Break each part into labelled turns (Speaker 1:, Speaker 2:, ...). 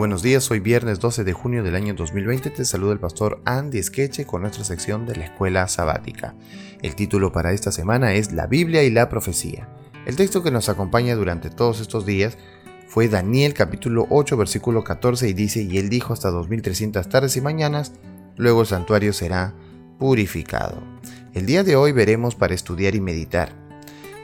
Speaker 1: buenos días, hoy viernes 12 de junio del año 2020 te saluda el pastor Andy Skeche con nuestra sección de la escuela sabática. El título para esta semana es La Biblia y la profecía. El texto que nos acompaña durante todos estos días fue Daniel capítulo 8 versículo 14 y dice, y él dijo hasta 2300 tardes y mañanas, luego el santuario será purificado. El día de hoy veremos para estudiar y meditar.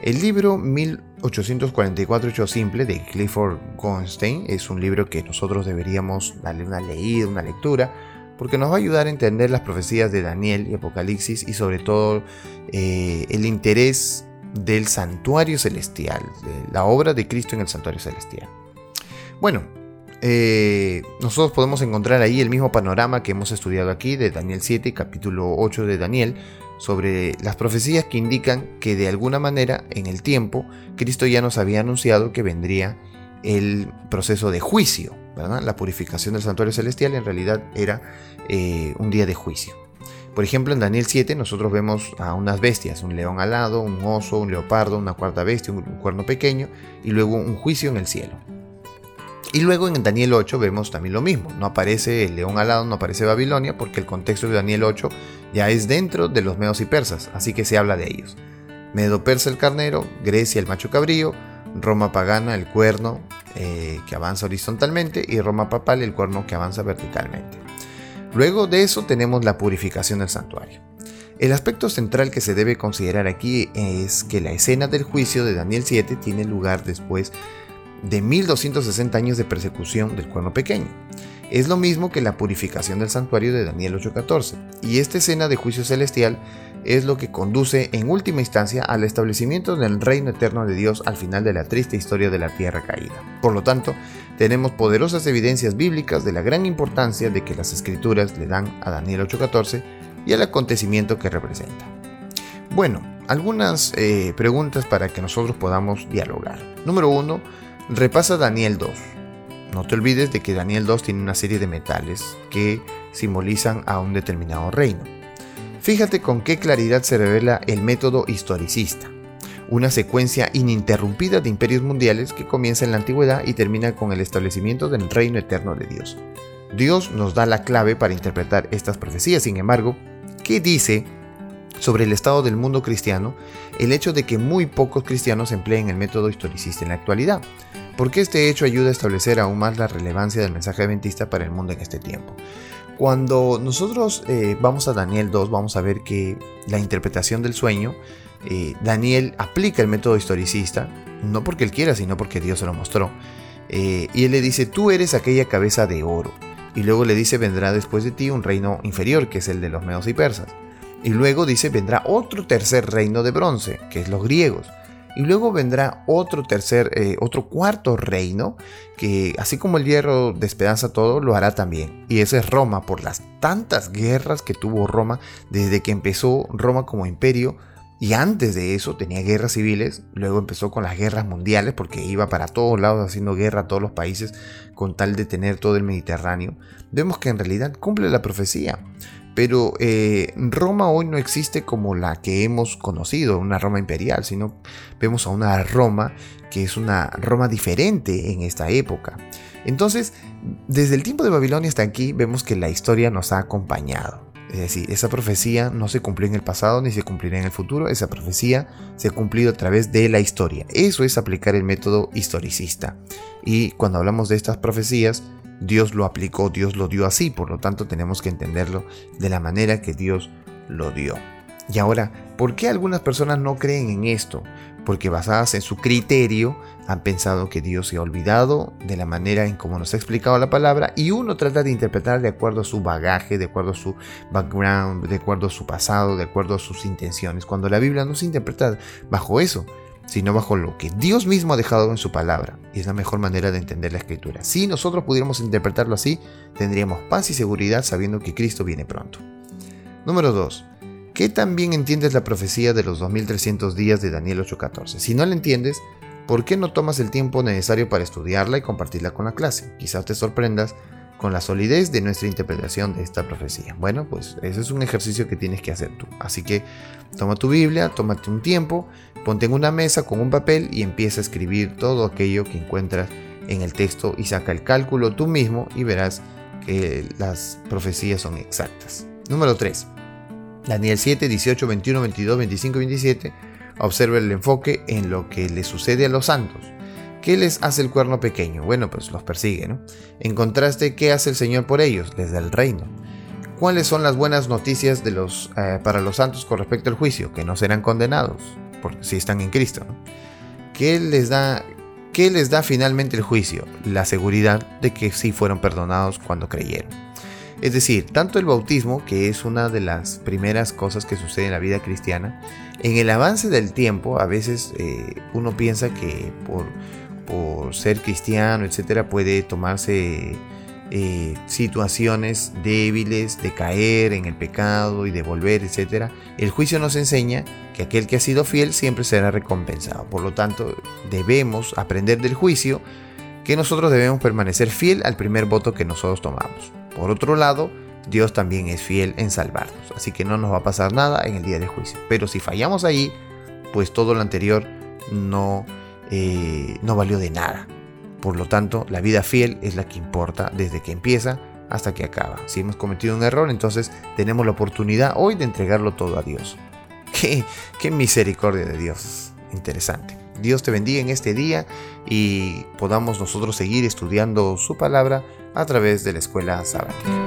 Speaker 1: El libro 1844 Hecho Simple de Clifford Goldstein es un libro que nosotros deberíamos darle una leída, una lectura, porque nos va a ayudar a entender las profecías de Daniel y Apocalipsis y sobre todo eh, el interés del santuario celestial, la obra de Cristo en el santuario celestial. Bueno, eh, nosotros podemos encontrar ahí el mismo panorama que hemos estudiado aquí de Daniel 7, capítulo 8 de Daniel, sobre las profecías que indican que de alguna manera en el tiempo Cristo ya nos había anunciado que vendría el proceso de juicio, La purificación del santuario celestial en realidad era eh, un día de juicio. Por ejemplo, en Daniel 7 nosotros vemos a unas bestias, un león alado, un oso, un leopardo, una cuarta bestia, un cuerno pequeño y luego un juicio en el cielo. Y luego en Daniel 8 vemos también lo mismo. No aparece el león alado, no aparece Babilonia, porque el contexto de Daniel 8 ya es dentro de los medos y persas, así que se habla de ellos. Medo persa el carnero, Grecia el macho cabrío, Roma pagana el cuerno eh, que avanza horizontalmente y Roma papal el cuerno que avanza verticalmente. Luego de eso tenemos la purificación del santuario. El aspecto central que se debe considerar aquí es que la escena del juicio de Daniel 7 tiene lugar después de 1260 años de persecución del cuerno pequeño. Es lo mismo que la purificación del santuario de Daniel 8:14, y esta escena de juicio celestial es lo que conduce en última instancia al establecimiento del reino eterno de Dios al final de la triste historia de la tierra caída. Por lo tanto, tenemos poderosas evidencias bíblicas de la gran importancia de que las escrituras le dan a Daniel 8:14 y al acontecimiento que representa. Bueno, algunas eh, preguntas para que nosotros podamos dialogar. Número 1 Repasa Daniel 2. No te olvides de que Daniel 2 tiene una serie de metales que simbolizan a un determinado reino. Fíjate con qué claridad se revela el método historicista, una secuencia ininterrumpida de imperios mundiales que comienza en la antigüedad y termina con el establecimiento del reino eterno de Dios. Dios nos da la clave para interpretar estas profecías, sin embargo, ¿qué dice sobre el estado del mundo cristiano el hecho de que muy pocos cristianos empleen el método historicista en la actualidad, porque este hecho ayuda a establecer aún más la relevancia del mensaje adventista para el mundo en este tiempo. Cuando nosotros eh, vamos a Daniel 2, vamos a ver que la interpretación del sueño, eh, Daniel aplica el método historicista, no porque él quiera, sino porque Dios se lo mostró. Eh, y él le dice, tú eres aquella cabeza de oro. Y luego le dice, vendrá después de ti un reino inferior, que es el de los medos y persas. Y luego dice, vendrá otro tercer reino de bronce, que es los griegos. Y luego vendrá otro tercer, eh, otro cuarto reino, que así como el hierro despedaza todo, lo hará también. Y ese es Roma, por las tantas guerras que tuvo Roma desde que empezó Roma como imperio. Y antes de eso tenía guerras civiles, luego empezó con las guerras mundiales porque iba para todos lados haciendo guerra a todos los países con tal de tener todo el Mediterráneo. Vemos que en realidad cumple la profecía. Pero eh, Roma hoy no existe como la que hemos conocido, una Roma imperial, sino vemos a una Roma que es una Roma diferente en esta época. Entonces, desde el tiempo de Babilonia hasta aquí, vemos que la historia nos ha acompañado. Es decir, esa profecía no se cumplió en el pasado ni se cumplirá en el futuro, esa profecía se ha cumplido a través de la historia. Eso es aplicar el método historicista. Y cuando hablamos de estas profecías, Dios lo aplicó, Dios lo dio así, por lo tanto tenemos que entenderlo de la manera que Dios lo dio. Y ahora, ¿por qué algunas personas no creen en esto? Porque basadas en su criterio han pensado que Dios se ha olvidado de la manera en cómo nos ha explicado la palabra y uno trata de interpretar de acuerdo a su bagaje, de acuerdo a su background, de acuerdo a su pasado, de acuerdo a sus intenciones, cuando la Biblia no se interpreta bajo eso, sino bajo lo que Dios mismo ha dejado en su palabra. Y es la mejor manera de entender la escritura. Si nosotros pudiéramos interpretarlo así, tendríamos paz y seguridad sabiendo que Cristo viene pronto. Número 2. ¿Qué tan bien entiendes la profecía de los 2300 días de Daniel 8:14? Si no la entiendes, ¿por qué no tomas el tiempo necesario para estudiarla y compartirla con la clase? Quizás te sorprendas con la solidez de nuestra interpretación de esta profecía. Bueno, pues ese es un ejercicio que tienes que hacer tú. Así que toma tu Biblia, tómate un tiempo, ponte en una mesa con un papel y empieza a escribir todo aquello que encuentras en el texto y saca el cálculo tú mismo y verás que las profecías son exactas. Número 3. Daniel 7, 18, 21, 22, 25 y 27. Observa el enfoque en lo que le sucede a los santos. ¿Qué les hace el cuerno pequeño? Bueno, pues los persigue, ¿no? En contraste, ¿qué hace el Señor por ellos? Les da el reino. ¿Cuáles son las buenas noticias eh, para los santos con respecto al juicio? Que no serán condenados, porque si están en Cristo. ¿Qué, les da, ¿Qué les da finalmente el juicio? La seguridad de que sí fueron perdonados cuando creyeron. Es decir, tanto el bautismo, que es una de las primeras cosas que sucede en la vida cristiana, en el avance del tiempo, a veces eh, uno piensa que por, por ser cristiano, etcétera, puede tomarse eh, situaciones débiles de caer en el pecado y de volver, etc. El juicio nos enseña que aquel que ha sido fiel siempre será recompensado. Por lo tanto, debemos aprender del juicio que nosotros debemos permanecer fiel al primer voto que nosotros tomamos. Por otro lado, Dios también es fiel en salvarnos, así que no nos va a pasar nada en el día de juicio. Pero si fallamos ahí, pues todo lo anterior no, eh, no valió de nada. Por lo tanto, la vida fiel es la que importa desde que empieza hasta que acaba. Si hemos cometido un error, entonces tenemos la oportunidad hoy de entregarlo todo a Dios. Qué, qué misericordia de Dios. Interesante. Dios te bendiga en este día y podamos nosotros seguir estudiando su palabra a través de la escuela sabática.